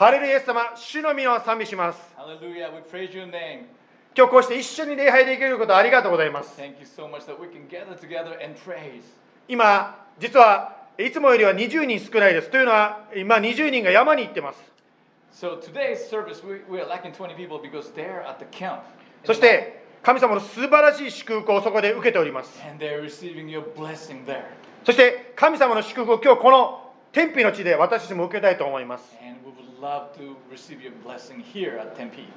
ハレルイエス様、主の身を賛美します。今日こうして一緒に礼拝できることありがとうございます。今、実はいつもよりは20人少ないです。というのは、今20人が山に行ってます。そして、神様の素晴らしい祝福をそこで受けております。そして、神様の祝福を今日この天日の地で私たちも受けたいと思います。Love to receive your blessing here at Tempe.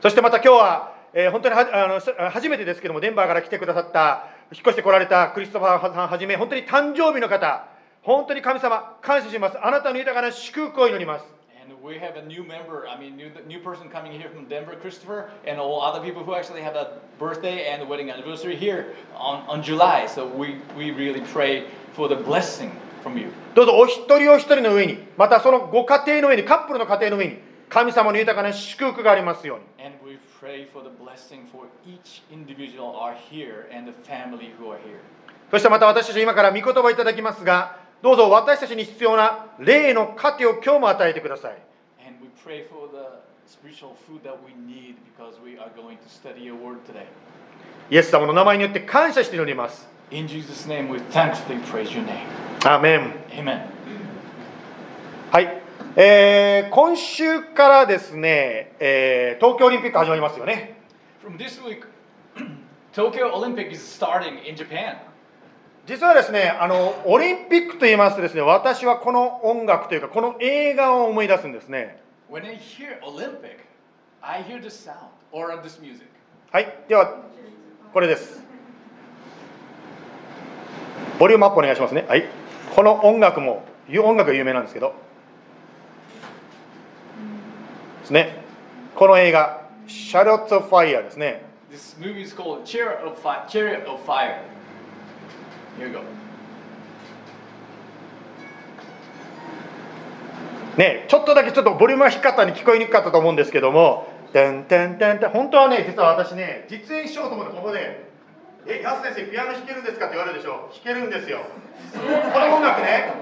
そしてまた今日は、えー本当にはあのさ初めてですけども、デンバーから来てくださった、引っ越してこられたクリストファーさんはじめ、本当に誕生日の方、本当に神様、感謝します。あなたの豊かな祝福を祈ります。And we have a new member, I mean, new, new person coming here from Denver, Christopher, and all other people who actually have a birthday and wedding anniversary here on, on July. So we, we really pray for the blessing. どうぞお一人お一人の上に、またそのご家庭の上に、カップルの家庭の上に、神様の豊かな祝福がありますように。そしてまた私たち今から御言葉をいただきますが、どうぞ私たちに必要な霊の糧を今日も与えてください。イエス様の名前によって感謝しております。In Jesus' name, we thankfully praise your name. アーメン。Amen. はい、えー今週からですね、えー東京オリンピック始まりますよね。From this week, Tokyo Olympic is starting in Japan. 実はですね、あのオリンピックと言いますとですね、私はこの音楽というか、この映画を思い出すんですね。When I hear Olympic, I hear this sound or this music. はい、では、これです。ボリュームアップお願いしますね。はい、この音楽も、音楽が有名なんですけど、ですね、この映画、シャロット・ファイヤーですね。This movie is called Chariot of Fire. Chariot of Fire. Here we go. ね、ちょっとだけちょっとボリュームが低かったんで聞こえにくかったと思うんですけども、てんてんてんてん、本当はね、実は私ね、実演しようと思って、ここで、え、安先生、ピアノ弾けるんですか？って言われるでしょ、弾けるんですよ。この音楽ね、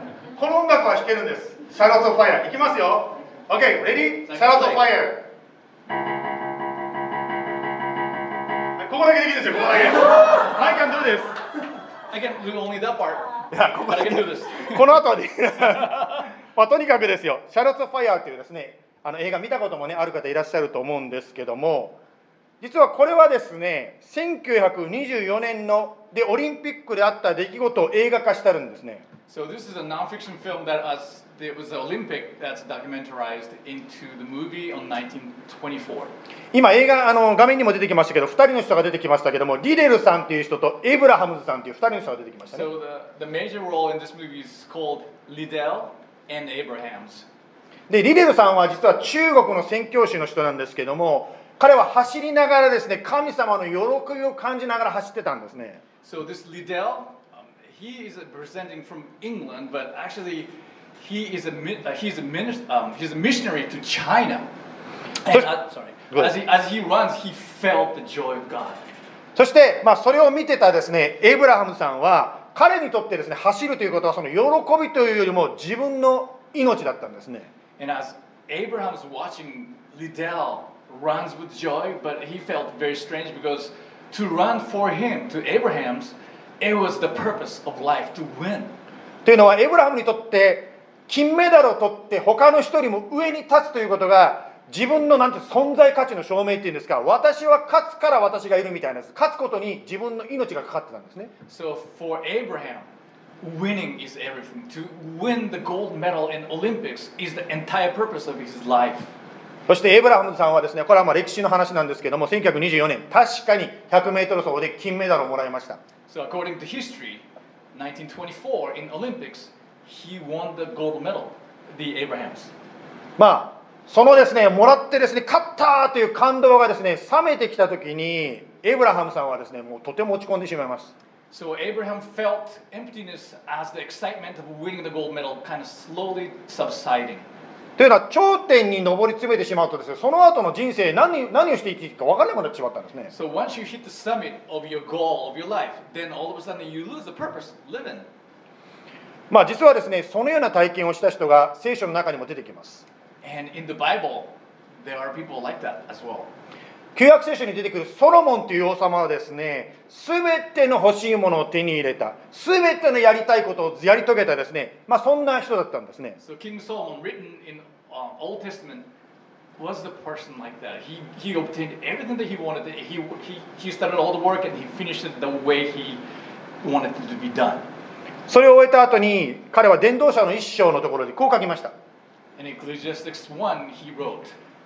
この音楽は弾けるんです。シャロット・ファイヤー、いきますよ。OK、レディー、シャロット・ファイヤー。はいここだけできるんですよ、ここだけ。I can do this。I can do only that part, いや、ここだけ.この後はできまあとにかくですよ、シャロット・ファイヤーというですね、あの映画見たこともね、ある方いらっしゃると思うんですけども、実はこれはですね、1924年のでオリンピックであった出来事を映画化してあるんですね。So this is a non-fiction film that us it was the Olympic that's documentarized into the movie on 1924. 今、映画、あの画面にも出てきましたけど、2人の人が出てきましたけども、リデルさんという人とエイブラハムズさんという2人の人が出てきましたね。So the, the major role in this movie is called Liddell and Abrahams. で、リデルさんは実は中国の宣教師の人なんですけども、彼は走りながらですね、神様の喜びを感じながら走ってたんですね。So this Liddell, um, he is presenting from England, but actually he is a uh, he's a minis- um, he's a missionary to China. And, uh, sorry, as he as he runs, he felt the joy of God. そして、まあ、それを見てたですね、エイブラハムさんは、彼にとってですね、走るということは、その喜びというよりも自分の命だったんですね。And as Abraham was watching Liddell runs with joy, but he felt very strange because to run for him, to Abraham's, it was the purpose of life to win. というのは、エイブラハムにとって、金メダルを取って、他の人よりも上に立つということが、自分のなんて存在価値の証明っていうんですか、私は勝つから私がいるみたいなです。勝つことに自分の命がかかってたんですね。 So for Abraham, winning is everything. To win the gold medal in Olympics is the entire purpose of his life. そしてエイブラハムさんはですね、これはまあ歴史の話なんですけども、1924年、確かに100メートル走で金メダルをもらいました。So according to history, 1924 in Olympics, he won the gold medal, the Abrahams. まあ、そのですね、もらってですね、勝ったという感動がですね、冷めてきたときに、エイブラハムさんはですね、もうとても落ち込んでしまいます。So Abraham felt emptiness as the excitement of winning the gold medal kind of slowly subsiding. というのは、頂点に上り詰めてしまうとですね、その後の人生何、何をしていいか分からなくなってしまったんですね。So once you hit the summit of your goal of your life, then all of a sudden you lose the purpose living. まあ、実はですね、そのような体験をした人が聖書の中にも出てきます。And in the Bible, there are people like that as well. 旧約聖書に出てくるソロモンという王様はですね、すべての欲しいものを手に入れた、すべてのやりたいことをやり遂げたですね、まあそんな人だったんですね。So King Solomon, written in uh, Old Testament, was the person like that. He, he obtained everything that he wanted. He, he, he started all the work and he finished it the way he wanted it to be done. それを終えた後に、彼は伝道者の一章のところでこう書きました。In Ecclesiastics 1, he wrote,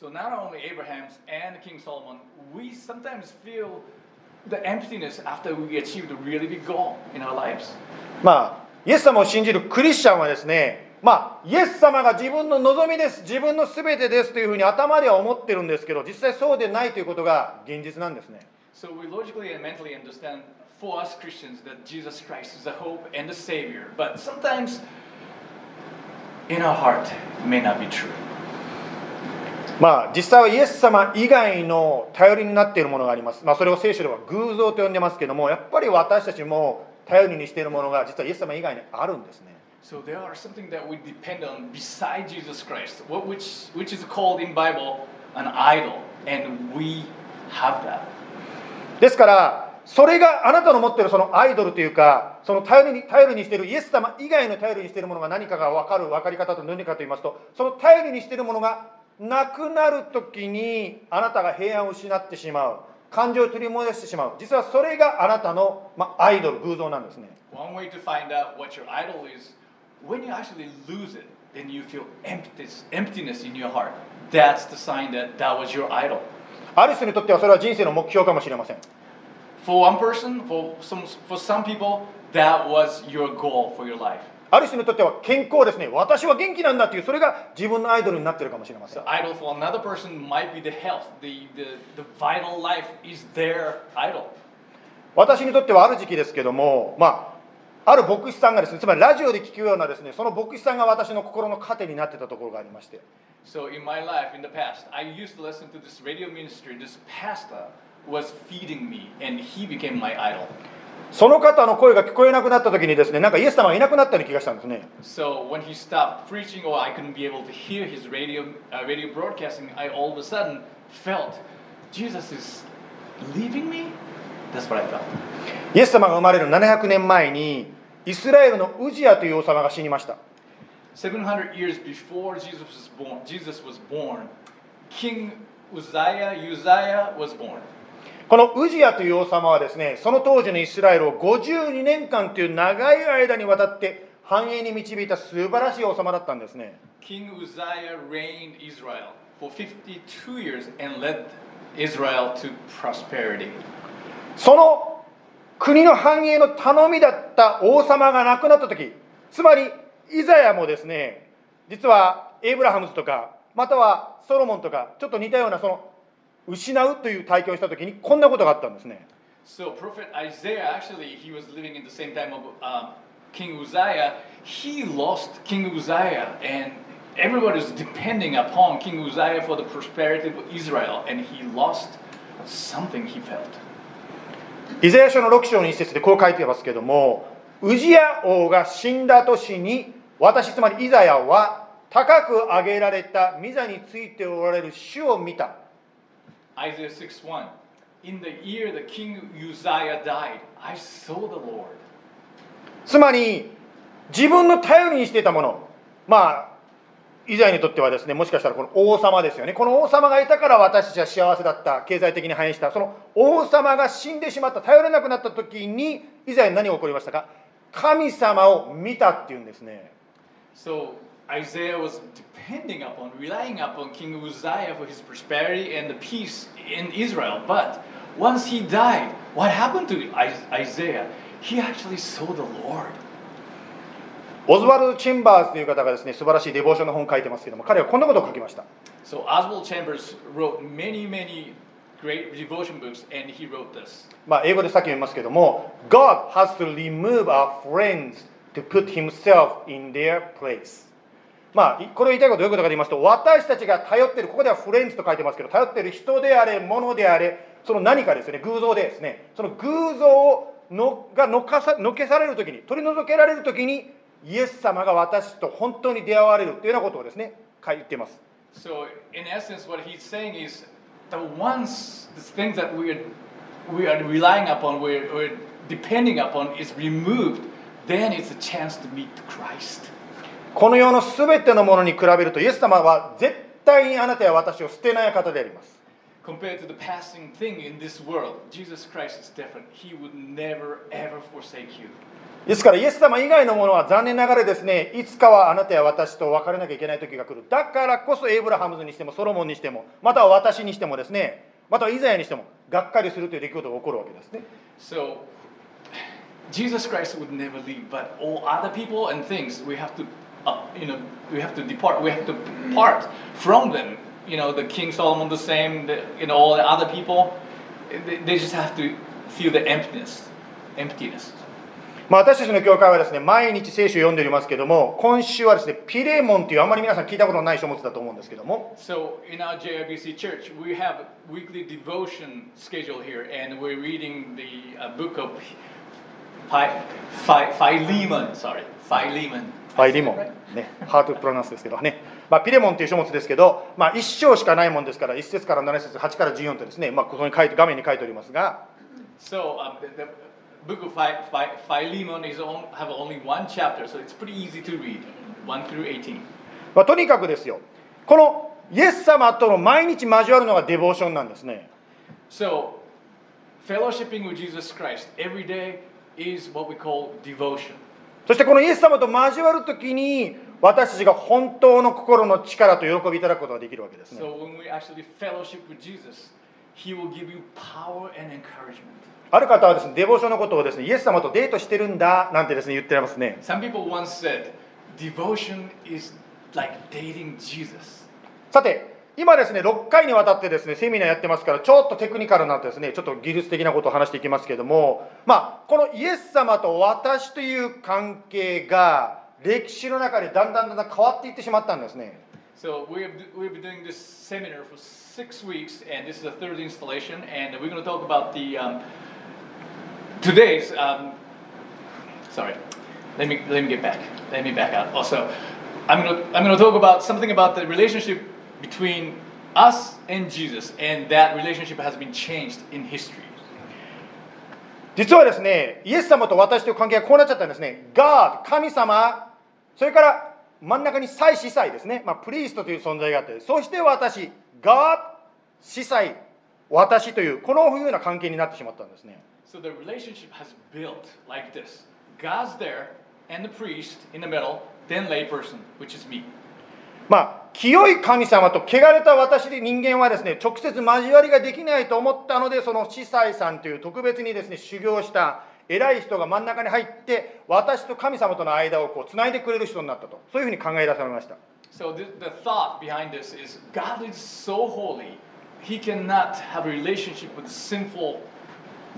So not only Abraham's and King Solomon, we sometimes feel the emptiness after we achieved a really big goal in our lives. まあイエス様を信じるクリスチャンはですねまあイエス様が自分の望みです自分の全てですというふうに頭では思ってるんですけど実際そうでないということが現実なんですね So we logically and mentally understand for us Christians that Jesus Christ is the hope and the Savior. But sometimes in our heart, it may not be true. まあ実際はイエス様以外の頼りになっているものがあります、まあ、それを聖書では偶像と呼んでますけどもやっぱり私たちも頼りにしているものが実はイエス様以外にあるんですね So there are something that we depend on beside Jesus Christ, which, which is called in Bible an idol. And we have that. ですからそれがあなたの持っているそのアイドルというかその頼りに頼りにしているイエス様以外の頼りにしているものが何かが分かる分かり方と何かと言いますとその頼りにしているものがなくなる時にあなたが平安を失ってしまう感情を取り戻してしまう実はそれがあなたの、まあ、アイドル偶像なんですね One way to find out what your idol is, when you actually lose it, then you feel emptiness, emptiness in your heart. That's the sign that that was your idol. ある人にとってはそれは人生の目標かもしれません For one person, for some, for some people, that was your goal for your life. ある人にとっては健康ですね私は元気なんだっていうそれが自分のアイドルになってるかもしれません idol for another person might be the health, the, the, the vital life is their idol. 私にとってはある時期ですけどもまあある牧師さんがですねつまりラジオで聞くようなですねその牧師さんが私の心の糧になってたところがありまして So in my life, in the past, I used to listen to this radio ministry. This pastor was feeding me, and he became my idol. その方の声が聞こえなくなった時にですねなんかイエス様がいなくなったような気がしたんですね So when he stopped preaching, or I couldn't be able to hear his radio, uh, radio broadcasting, I all of a sudden felt Jesus is leaving me. That's what I felt. イエス様が生まれる700年前にイスラエルのウジアという王様が死にました700 years before Jesus was born, Jesus was born. King Uzziah, Uzziah was born. このウジアという王様はですねその当時のイスラエルを52年間という長い間にわたって繁栄に導いた素晴らしい王様だったんですね King Uzziah reigned Israel for 52 years and led Israel to prosperity. その国の繁栄の頼みだった王様が亡くなった時つまりイザヤもですね実はエイブラハムズとかまたはソロモンとかちょっと似たようなその失うという体験をした時にこんなことがあったんですね So prophet Isaiah actually he was living in the same time of um, King Uzziah. He lost King Uzziah and everybody was depending upon King Uzziah for the prosperity of Israel and he lost something he felt. イザヤ書の6章の一節でこう書いてますけどもウジヤ王が死んだ年に私つまりイザヤは高く上げられた御座についておられる主を見た Isaiah 6 1. In the year that King Uzziah died, I saw the Lord. つまり自分の頼りにしていたもの。まあイザヤにとってはですねもしかしたらこの王様ですよね。この王様がいたから私たちは幸せだった。経済的に繁栄した。その王様が死んでしまった。頼れなくなった時にイザヤに何が起こりましたか？神様を見たっていうんですね。So Isaiah was depending upon, relying upon King Uzziah for his prosperity and the peace in Israel. But once he died, what happened to I- Isaiah? He actually saw the Lord. オズワルド・チェンバーズという方がですね素晴らしいデボーションの本を書いてますけども彼はこんなことを書きました So Oswald Chambers wrote many, many great devotion books, and he wrote this. まあ英語でさっき読みますけども God has to remove our friends to put himself in their place まあこれを言いたいことはどういうことかと言いますと私たちが頼っているここではフレンズと書いてますけど頼っている人であれ物であれその何かですね偶像でですねその偶像をのがのかさのけされる時に取り除けられる時にイエス様が私と本当に出会われるというようなことをですね書いています So in essence, what he's saying is the ones, the things that we are, we are relying upon, we're, we're depending upon, is removed. Then it's a chance to meet Christ. この世の全てのものに比べるとイエス様は絶対にあなたや私を捨てない方であります Compared to the passing thing in this world, Jesus Christ is different. He would never ever forsake you. ですからイエス様以外のものは残念ながらですねいつかはあなたや私と別れなきゃいけない時が来るだからこそエイブラハムズにしてもソロモンにしてもまたは私にしてもですねまたはイザヤにしてもがっかりするという出来事が起こるわけですね So Jesus Christ would never leave, but all other people and things we have to, uh, you know, we have to depart. We have to part from them. You know, the King Solomon the same. The, you know, all the other people, they, they just have to feel the emptiness, emptiness. まあ、私たちの教会はですね毎日聖書を読んでおりますけども今週はですねピレモンというあまり皆さん聞いたことのない書物だと思うんですけども So in our JIBC church, we have a weekly devotion schedule here, and we're reading the uh, book of Phi- Phi- Philemon. Sorry, Philemon. ファイリモン、ね、ハートプロナンスですけどね、まあ、ピレモンという書物ですけど、まあ、1章しかないもんですから1節から7節8から14とですね、まあ、ここに書いて画面に書いておりますが So um, the, the book of Phi- Phi- Philemon is on, have only one chapter, so it's pretty easy to read, 1 through 18. まあ、とにかくですよこのイエス様との毎日交わるのがデボーションなんですね So fellowshipping with Jesus Christ every day is what we call devotion. そしてこのイエス様と交わるときに、私たちが本当の心の力と喜びいただくことができるわけです。ある方はですね、デボーションのことをですね、イエス様とデートしてるんだなんてですね、言ってますね。さて、今ですね6回にわたってですねセミナーやってますからちょっとテクニカルなですねちょっと技術的なことを話していきますけれどもまあこのイエス様と私という関係が歴史の中でだんだんだんだん変わっていってしまったんですね So we have, we have been doing this seminar for six weeks, and this is the third installation, and we're going to talk about the um, today's. Um, sorry, let me let me get back. Let me back out. Also, I'm going to I'm going to talk about something about the relationship between us and Jesus, and that relationship has been changed in history. 実はですねイエス様と私という関係がこうなっちゃったんですね God 神様それから真ん中に祭司祭ですね、まあ、プリーストという存在があってそして私 God 司祭私というこのふうな関係になってしまったんですね So the relationship has built like this: God's there, and the priest in the middle, then layperson, which is me. まあ 清い神様と汚れた私で人間はですね直接交わりができないと思ったのでその司祭さんという特別にですね修行した偉い人が真ん中に入って私と神様との間をこうつないでくれる人になったとそういうふうに考え出されました So the, the thought behind this is God is so holy, He cannot have a relationship with a sinful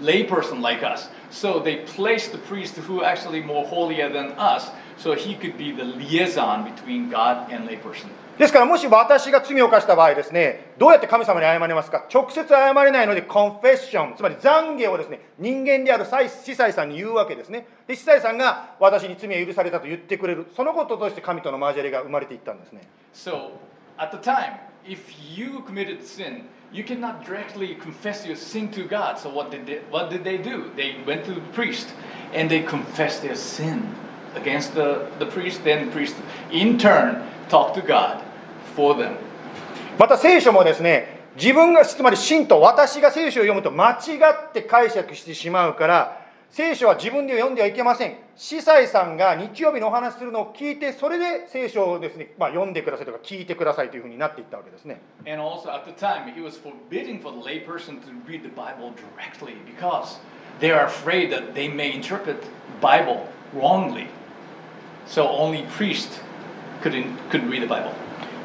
layperson like us. So they placed the priest who actually more holier than us, so he could be the liaison between God and layperson. ですからもし私が罪を犯した場合ですねどうやって神様に謝れますか直接謝れないのでコンフェッションつまり懺悔をですね人間である司祭さんに言うわけですねで司祭さんが私に罪は許されたと言ってくれるそのこととして神との交わりが生まれていったんですね So at the time, if you committed sin, you cannot directly confess your sin to God. So what did they, what did they do? They went to the priest and they confessed their sin against the, the priest. Then the priest, in turn, talked to God また聖書もですね自分がつまり信徒私が聖書を読むと間違って解釈してしまうから聖書は自分で読んではいけません。司祭さんが日曜日のお話するのを聞いてそれで聖書をです、ねま、読んでくださいとか聞いてくださいというふうになっていったわけですね。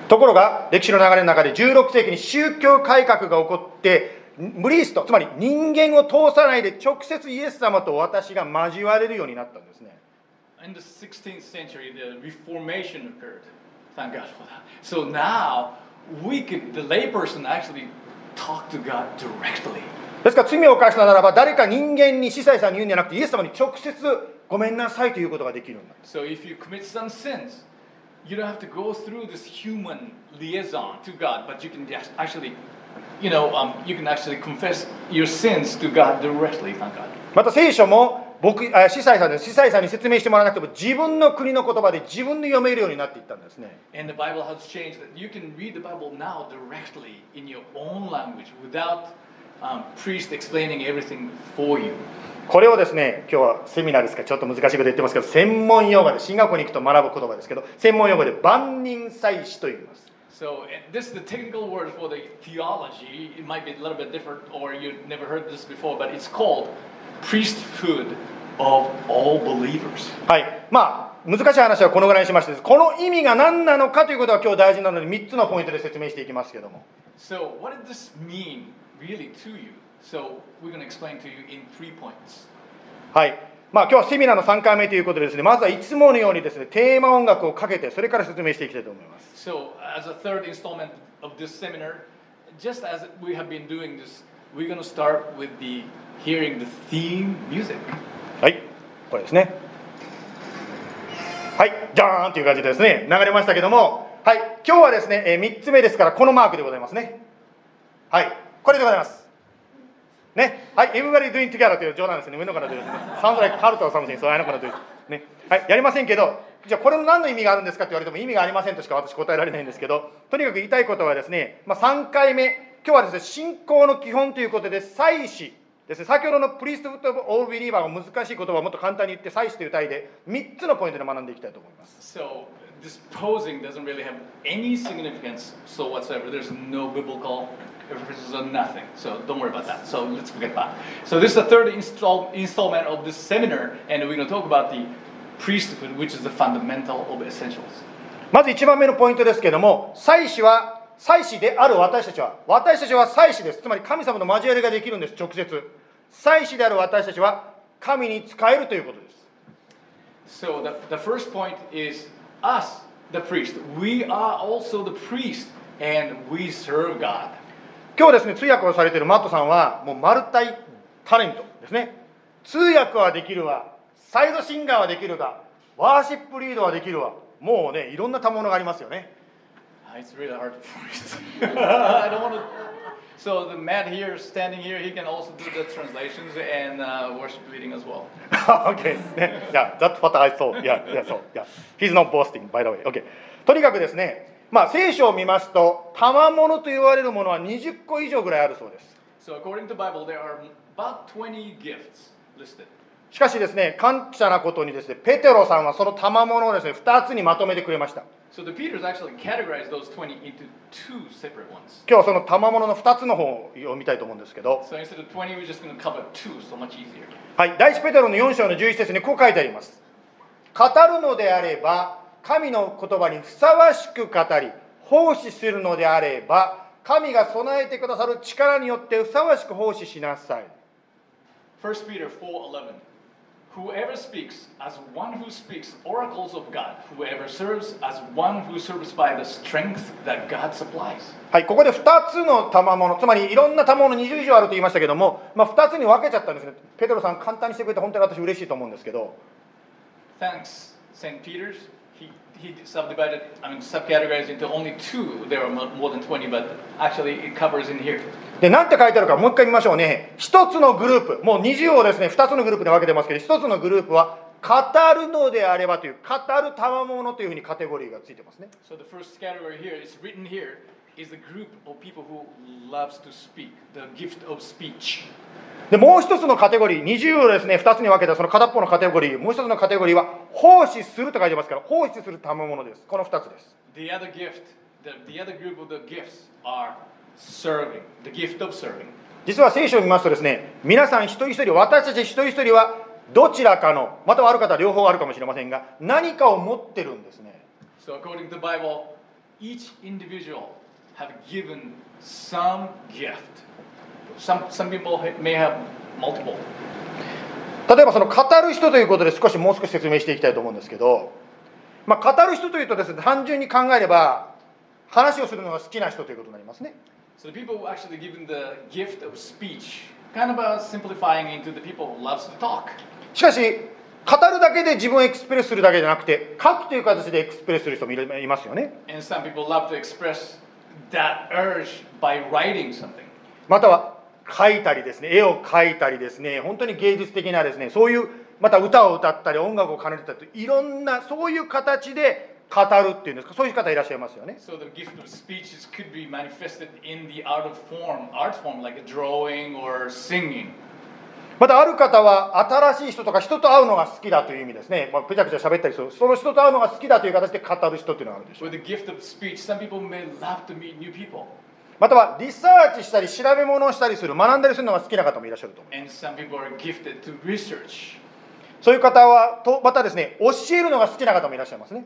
ところが歴史の流れの中で16世紀に宗教改革が起こってブリーストつまり人間を通さないで直接イエス様と私が交われるようになったんですね In the 16th century, the Reformation occurred. Thank God for that. So now we can, the layperson actually talk to God directly. ですから罪を犯したならば誰か人間に司祭さんに言うんじゃなくてイエス様に直接ごめんなさいということができるんだ So if you commit some sins, you don't have to go through this human liaison to God, but you can just actually, you know, um, you can actually confess your sins to God directly. Thank God. また聖書も僕あ司祭さんです司祭さんに説明してもらわなくても自分の国の言葉で自分で読めるようになっていったんですね And the Bible has changed that you can read the Bible now directly in your own language without um, priest explaining everything for you. これをですね今日はセミナーですからちょっと難しいこと言ってますけど専門用語で進学校に行くと学ぶ言葉ですけど専門用語で万人祭司と言います So this is the technical word for the theology. It might be a little bit different, or you've never heard this before, but it's called priesthood of all believers. はいまあ難しい話はこのぐらいにしましてこの意味が何なのかということが今日大事なので3つのポイントで説明していきますけども So what did this mean really to you? So we're going to explain to you in three points. はいまあ今日はセミナーの3回目ということでですねまずはいつものようにですねテーマ音楽をかけてそれから説明していきたいと思います So as a third installment of this seminar, just as we have been doing this, we're going to start with the hearing the theme music. はいこれですねはいジャーンという感じでですね流れましたけどもはい今日はですね、え3つ目ですからこのマークでございますねはいこれでございますね。はい Everybody doing together という冗談ですね。上の方でですね。Sounds like カルト or something そうあの子のという。ね。はいやりませんけどじゃあこれの何の意味があるんですかって言われても意味がありませんとしか私答えられないんですけどとにかく言いたいことはですね、まあ、3回目。今日はですね信仰の基本ということで祭司ですね、先ほどのプリストフット・オール・ビリーバーの難しい言葉をもっと簡単に言って祭司という題で3つのポイントで学んでいきたいと思います。So this posing doesn't really have any significance so whatsoever. There's no biblical references or nothing. So don't worry about that. So let's forget that. So this is the third install, installment of this seminar, and we're going to talk about the priesthood, which is the fundamental of essentials. まず1番目のポイントですけども祭司は祭司である私たちは私たちは祭司ですつまり神様の交わりができるんです直接祭司である私たちは神に仕えるということです So the, the first point is us, the priest. We are also the priest, and we serve God. 今日ですね通訳をされているマットさんはもうマルタイタレントですね通訳はできるわサイドシンガーはできるがワーシップリードはできるわもうねいろんな賜物がありますよね Ah, It's really hard for me. I don't want to. So the Matt here, standing here, he can also do the translations and uh, worship leading as well. okay ね yeah that's what I saw yeah yeah so yeah he's not boasting by the way okay とにかくですねまあ、聖書を見ますと、賜物と言われるものは20個以上ぐらいあるそうです。しかしですね、感謝なことにですね、ペテロさんはその賜物をですね、2つにまとめてくれました。今日はその賜物の2つの方を見たいと思うんですけど、はい、第1ペテロの4章の11節にこう書いてあります。語るのであれば、神の言葉にふさわしく語り、奉仕するのであれば、神が備えてくださる力によってふさわしく奉仕しなさい。1 Peter 4:11 Whoever speaks as one who speaks oracles of God whoever serves as one who serves by the strength that God supplies はい、ここで2つの賜物、つまりいろんな賜物20以上あると言いましたけども、まあ、2つに分けちゃったんですね。ペテロさん、簡単にしてくれて本当に私嬉しいと思うんですけど、Thanks St. Peter's he, subdivided I mean subcategorized into only two there are mo- more than 20 but actually it covers in here で、なんて書いてあるか、もう一回見ましょうね。一つのグループ、もう20をですね、2つのグループで分けてますけど、一つのグループは、語るのであればという、語る賜物というふうにカテゴリーがついてますね。So the first category here is written here でもう一つのカテゴリー、20をです、ね、2つに分けたその片っぽのカテゴリー、もう一つのカテゴリーは、奉仕すると書いてますから、奉仕するたまものです。この2つです。実は聖書を見ますとですね、皆さん一人一人、私たち一人一人は、どちらかの、またはある方は両方あるかもしれませんが、何かを持ってるんですね。Have given some gift. Some, some people may have multiple. 例えばその語る人ということで少しもう少し説明していきたいと思うんですけど、まあ、語る人というとですね単純に考えれば話をするのが好きな人ということになりますね So the people who actually given the gift of speech, kind of uh, simplifying into the people who loves to talk. しかし語るだけで自分をエクスプレスするだけじゃなくて書くという形でエクスプレスする人もいますよね And some people love to express that urge by writing something. または書いたりですね、絵を書いたりですね、本当に芸術的なですね、そういう、また歌を歌ったり、音楽を奏でたりいろんなそういう形で語るっていうんですか、そういう方いらっしゃいますよね。またある方は新しい人とか人と会うのが好きだという意味ですね、まあ、ぺちゃくちゃ喋ったりする。その人と会うのが好きだという形で語る人っていうのがあるでしょう。Speech. またはリサーチしたり調べ物をしたりする。学んだりするのが好きな方もいらっしゃると.そういう方はとまたですね教えるのが好きな方もいらっしゃいますね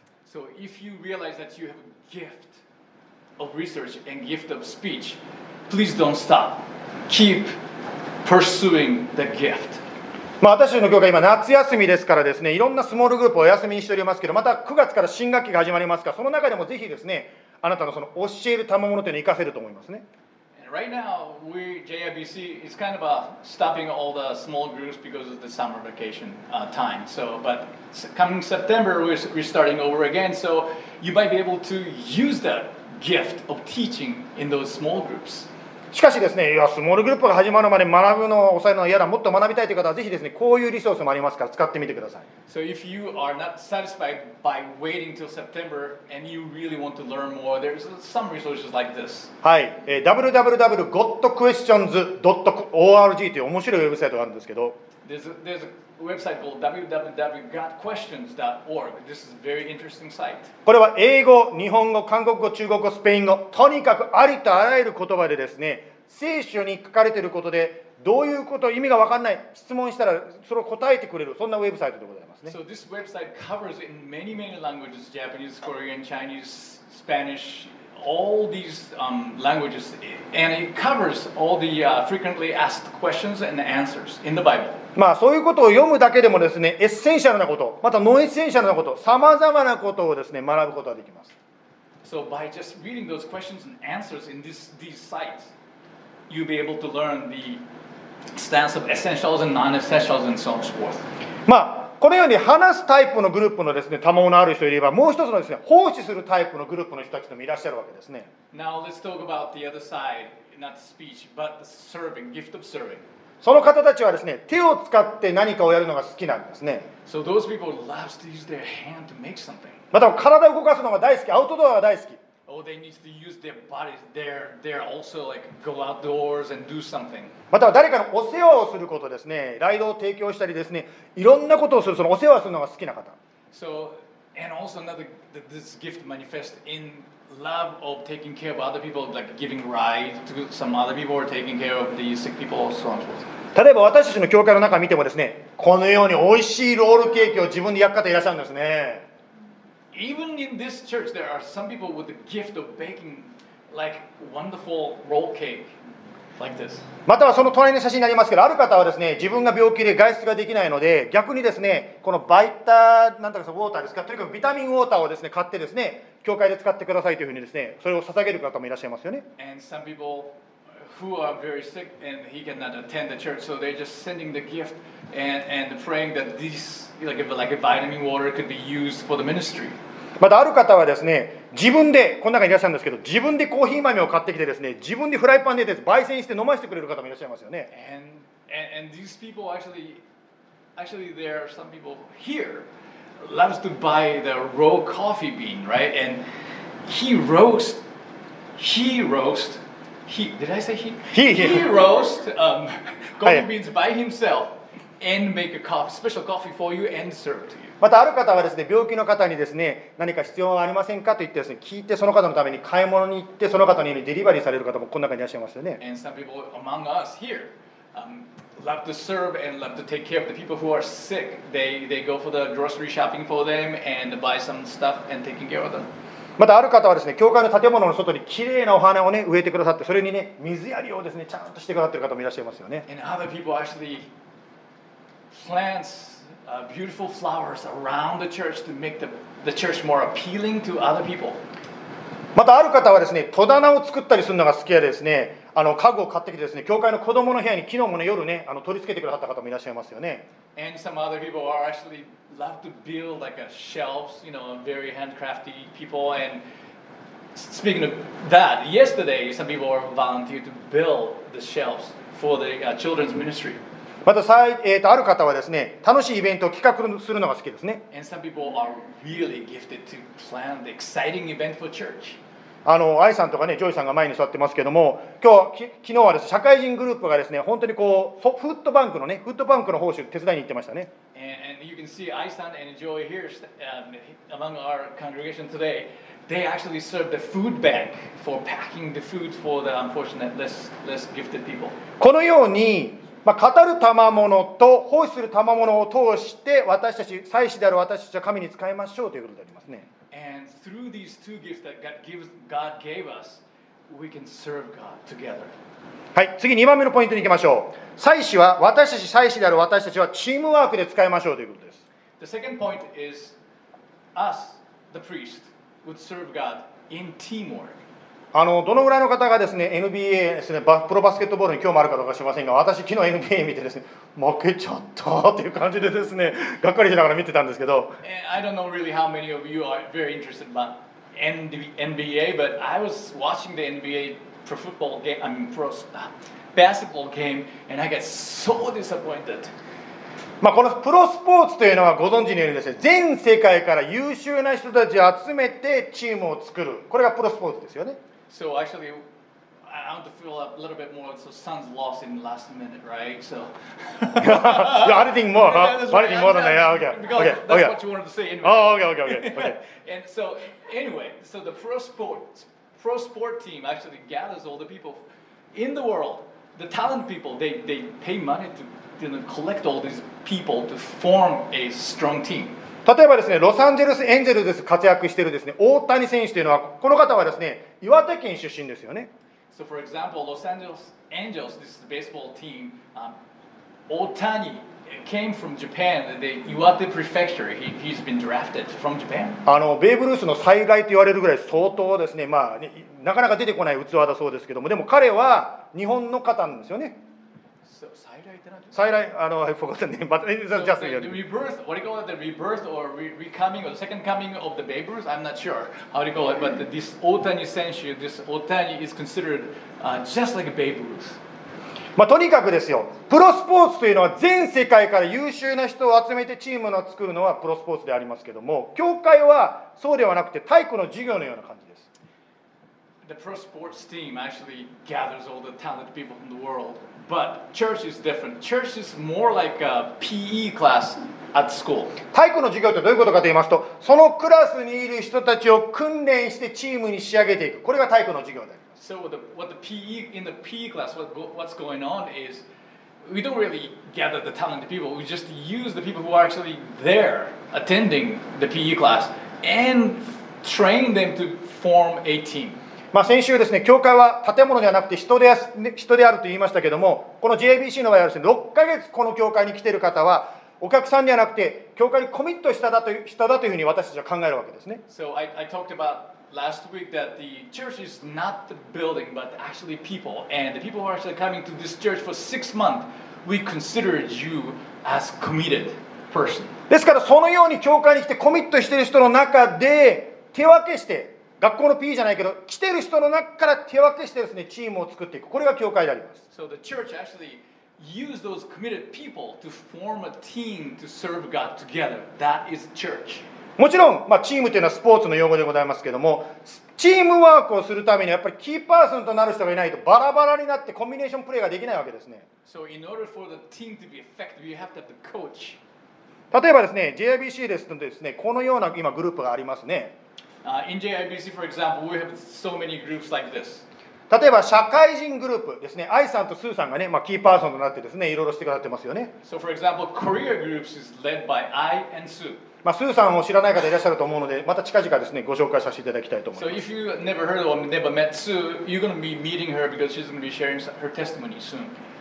So if you realize that you have a gift of research and gift of speech, please don't stop. Keep pursuing the gift. まあ、私たちの教会今夏休みですからですねいろんなスモールグループをお休みにしておりますけどまた9月から新学期が始まりますからその中でもぜひですねあなたのその教える賜物というのを活かせると思いますね right now, we JIBC is kind of uh, stopping all the small groups because of the summer vacation uh, time. So, but coming September, we're, we're starting over again. So you might be able to use that gift of teaching in those small groups. しかしですねいやスモールグループが始まるまで学ぶのを抑えるのは嫌だもっと学びたいという方はぜひですねこういうリソースもありますから使ってみてください So if you are not satisfied by waiting till September and you really want to learn more, there's some resources like this. はい、えー www.godquestions.org という面白いウェブサイトがあるんですけど There's a, there's a website called www.godquestions.org. This is a very interesting site. これは英語、日本語、韓国語、中国語、スペイン語、とにかくありとあらゆる言葉でですね、聖書に書かれていることで、どういうこと、意味が分かんない、質問したら、それを答えてくれる、そんなウェブサイトでございますね。So this website covers in many, many languages, Japanese, Korean, Chinese, Spanish, all these um, languages. And it covers all the uh, frequently asked questions and answers in the Bible. まあ、そういうことを読むだけでもですね、 essential なこと、また non-essential なこと、さまざまなことをですね、学ぶことができます。So by just reading those questions and answers in this, these sites, you'll be able to learn the stance of essentials and non-essentials and so on and so forth. まあ、このように話すタイプのグループのですね、賜物ある人いれば、もう一つのですね、奉仕するタイプのグループの人たちもいらっしゃるわけですね。Now let's talk about the other side, not speech, but serving, gift of serving. その方たちはですね、手を使って何かをやるのが好きなんですね。So those people loves to use their hand to make something. また体を動かすのが大好き、アウトドアが大好き。Oh, they need to use their bodies. They're they're also like go outdoors and do something. または誰かのお世話をすることですね、ライドを提供したりですね、いろんなことをする、そのお世話をするのが好きな方。So and also another th- this gift manifests in love of taking care of other people, like giving rides to some other people or taking care of the sick people, so on and so forth. 例えば私たちの教会の中を見てもですね、このように美味しいロールケーキを自分で焼く方いらっしゃるんですね。Even in this church, there are some people with the gift of baking like wonderful roll cake. またはその隣の写真になりますけど、ある方はですね自分が病気で外出ができないので、逆にですねこのバイターなんだかさウォーターですか、とにかくビタミンウォーターをですね買って、ですね教会で使ってくださいというふうに、ですねそれを捧げる方もいらっしゃいますよね。またある方はですね、自分で、この中にいらっしゃるんですけど、自分でコーヒー豆を買ってきてですね、自分でフライパンで焙煎して飲ませてくれる方もいらっしゃいますよね。And, and these people actually, actually, there are some people here loves to buy the raw coffee bean, right? And he roast, he roast, he did I say he? He- he roast um, coffee beans by himself and make a coffee, special coffee for you and serve to you. またある方はですね病気の方にですね何か必要はありませんかと言ってですね聞いてその方のために買い物に行ってその方にデリバリーされる方もこの中にいらっしゃいますよね And some people among us here um, love to serve and love to take care of the people who are sick. They, they go for the grocery shopping for them and buy some stuff and taking care of them. またある方はですね教会の建物の外にきれいなお花をね植えてくださってそれにね水やりをですねちゃんとしてくださってる方もいらっしゃいますよね And other people actually plants uh, beautiful flowers around the church to make the, the church more appealing to other people. またある方はですね戸棚を作ったりするのが好きでですねあの家具を買ってきてですね教会の子供の部屋に昨日もね夜ねあの取り付けてくださった方もいらっしゃいますよね And some other people are actually love to build like a shelves, you know, very handcrafty people. And speaking of that, yesterday some people are volunteered to build the shelves for the uh, children's ministry. また、えー、とある方はですね、楽しいイベントを企画するのが好きですね。あの愛さんとかね、ジョイさんが前に座ってますけども、今日き昨日は、社会人グループがですね、本当にこうフードバンクのね、フードバンクの奉仕手伝いに行ってましたね。このようにまあ、語る賜物と奉仕する賜物を通して私たち祭祀である私たちは神に使いましょうということでありますね。はい、次2番目のポイントに行きましょう。祭祀は私たち祭祀である私たちはチームワークで使いましょうということです。あのどのぐらいの方がですね NBA ですねプロバスケットボールに興味あるかどうか知りませんが私昨日 NBA 見てですね負けちゃったっていう感じでですねがっかりしながら見てたんですけど And I don't know really how many of you are very interested about NBA but I was watching the NBA pro football game, I mean pro basketball game, and I got so disappointed. まあ、このプロスポーツというのはご存知のようにですね全世界から優秀な人たちを集めてチームを作るこれがプロスポーツですよね So actually, I want to fill up a little bit more. So Suns lost in the last minute, right? So. yeah, anything more, huh? Yeah, right. Anything more than that, yeah, okay. Because Okay, that's okay. what you wanted to say anyway. Oh, okay, okay, okay, okay. and so anyway, so the pro sport pro sport team actually gathers all the people in the world, the talent people. They they pay money to you know, collect all these people to form a strong team. 例えばですねロサンゼルス・エンゼルスで活躍しているですね大谷選手というのはこの方はですね岩手県出身ですよね So for example, Los Angeles Angels, this is the baseball team. Um, Otani came from Japan, the Iwate Prefecture. He, he's been drafted from Japan. あのベーブ・ルースの再来と言われるぐらい相当ですね、まあ、ねなかなか出てこない器だそうですけどもでも彼は日本の方なんですよねって何再来あの I forgot the name but it's So just the, rebirth, what do you call it, the rebirth or re- recoming or the second coming of the Babe Ruth? I'm not sure how do you call it, but this Otani Senshi, this Otani is considered uh, just like Babe Ruth. まあ、とにかくですよプロスポーツというのは全世界から優秀な人を集めてチームを作るのはプロスポーツでありますけども教会はそうではなくて体育の授業のような感じです The pro sports team actually gathers all the talented people from the world, but church is different. Church is more like a PE class at school. 体育の授業ってどういうことかと言いますとそのクラスにいる人たちを訓練してチームに仕上げていくこれが体育の授業であります So what the, what the PE in the PE class, what go, what's going on is we don't really gather the talented people. We just use the people who are actually there attending the PE class and train them to form a team. まあ、先週ですね、教会は建物ではなくて人でやす人であると言いましたけども、この JBC の場合はですね、6ヶ月この教会に来ている方は、お客さんではなくて、教会にコミットしただという人だというふうに私たちは考えるわけですね。So I, I talked about last week that the church is not the building, but actually people. And the people who are actually coming to this church for six months, we considered you as committed person. ですから、そのように教会に来てコミットしている人の中で、手分けして、学校の P じゃないけど、来てる人の中から手分けしてですね、チームを作っていく。これが教会であります。So the church actually use those committed people to form a team to serve God together. That is church. もちろん、まあ、チームというのはスポーツの用語でございますけどもチームワークをするためにはやっぱりキーパーソンとなる人がいないとバラバラになってコンビネーションプレーができないわけですね So, in order for the team to be effective, you have to have the coach. 例えばですね JIBC ですとですねこのような今グループがありますね例えば社会人グループですね、愛さんとスーさんがね、まあ、キーパーソンとなってですね、いろいろしてくださってますよね。まあスーさんも知らない方いらっしゃると思うので、また近々ですね、ご紹介させていただきたいと思います。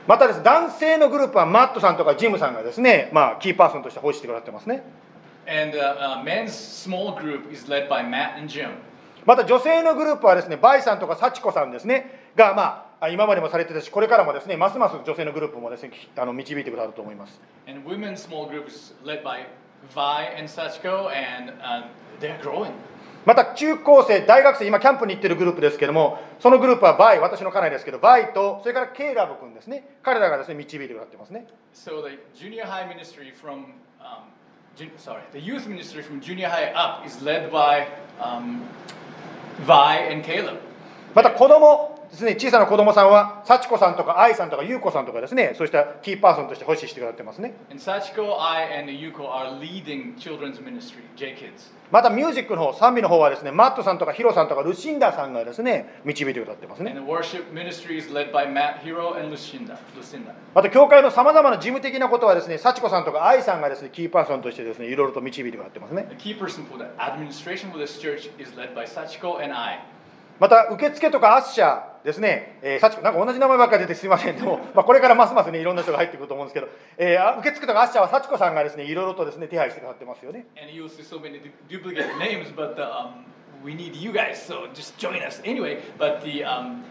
またです男性のグループはマットさんとかジムさんがですね、まあ、キーパーソンとして保持してくださってますね。And uh, uh, men's small group is led by Matt and Jim. また女性のグループはですねバイさんとか幸子さんですねがまあ今までもされてたしこれからもですねますます女性のグループもですねあの導いてくださると思います And women's small group is led by Vi and Sachiko, and uh, they're growing. また中高生大学生今キャンプに行ってるグループですけどもそのグループは Vi 私の家内ですけど Vi とそれから Caleb 君ですね彼らがですね導いてくださってますね So the junior high ministry from, um, sorry, the youth ministry from junior high up is led by um, Vi and Caleb. また子供 ですね小さな子供さんは幸子さんとか愛さんとか優子さんとかですねそうしたキーパーソンとして奉仕してくださってますね.またミュージックの方賛美の方はですねマットさんとかヒロさんとかルシンダさんがですね導いてくださってますね.また教会のさまざまな事務的なことはですね幸子さんとか愛さんがですねキーパーソンとしてですねいろいろと導いてくださってますね The key person for the administration for this church is led by Sachiko and I. また受付とかアッシャーですね、えー、幸子、なんか同じ名前ばっか出てすみません、でも、まあ、これからますますね、いろんな人が入ってくると思うんですけど、えー、受付とかアッシャーはサチコさんがですね、いろいろとですね、手配してくだってますよね。We need you guys, so just join us anyway. But the um,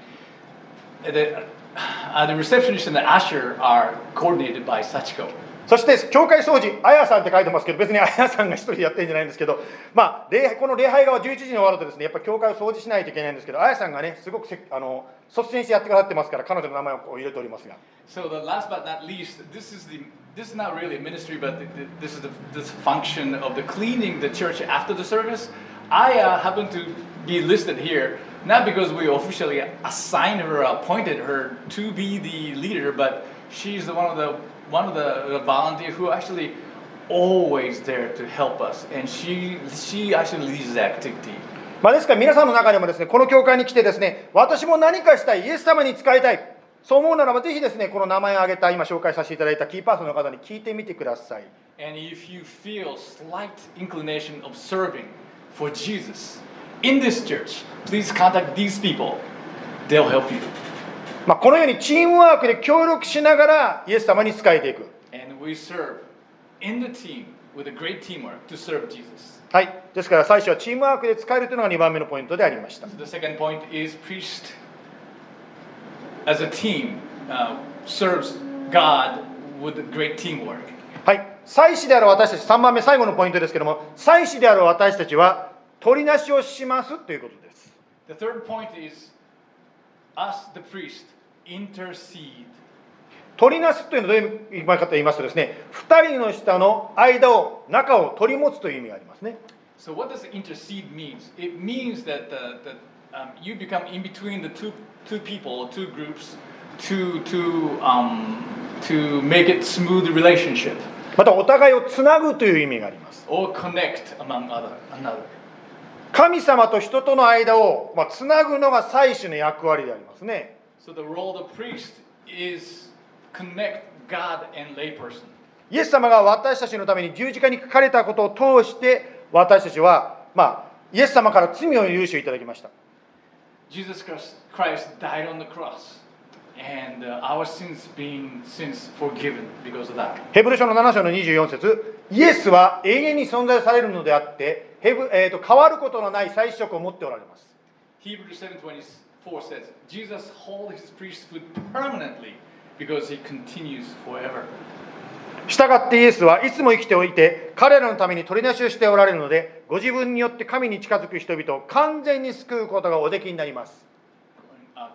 the uh, の receptionist and the ー are coordinated by サチコそして教会掃除あやさんって書いてますけど別にあやさんが一人でやってるんじゃないんですけどまあ礼この礼拝が11時に終わるとですねやっぱ教会を掃除しないといけないんですけどあやさんがねすごくせあの率先してやってくださってますから彼女の名前をこう入れておりますが So the last but not least, this is the this is not really a ministry, but the, the, this is the this function of the cleaning the church after the service. I uh, happen to be listed here not because we officially assigned her, appointed her to be the leader, but she's the one of the one of the, the volunteer who actually always there to help us, and she she actually leads the activity. まあ、ですから皆さんの中でもですねこの教会に来てですね私も何かしたいイエス様に使いたいそう思うならばぜひですねこの名前を挙げた今紹介させていただいたキーパーソンの方に聞いてみてください And if you feel slight inclination of serving for Jesus in this church, please contact these people. They'll help you. まあ、このようにチームワークで協力しながらイエス様に仕えていく。はい、ですから最初はチームワークで使えるというのが2番目のポイントでありました。はい、祭司である私たち、3番目、最後のポイントですけれども、祭司である私たちは、取りなしをしますということです。us, the priest, intercede. 取りなすというのはどういう言い方かと言いますとですね2人の下の間を中を取り持つという意味がありますね So what does intercede means? It means that, the, that um, you become in between the two, two people, two groups, to, to, um, to make it smooth relationship またお互いをつなぐという意味があります or connect among other another. 神様と人との間を、まあ、つなぐのが祭司の役割でありますね So the role of the priest is connect God and layperson. イエス様が私たちのために十字架に書かれたことを通して私たちは、まあ、イエス様から罪を許しをいただきました Jesus Christ, died on the cross, and uh, our sins being sins forgiven because of that. ヘブル書の7章の24節イエスは永遠に存在されるのであってヘブ、えー、と変わることのない再食を持っておられます。したがってイエスはいつも生きておいて彼らのために取りなしをしておられるのでご自分によって神に近づく人々を完全に救うことがおできになります。Uh,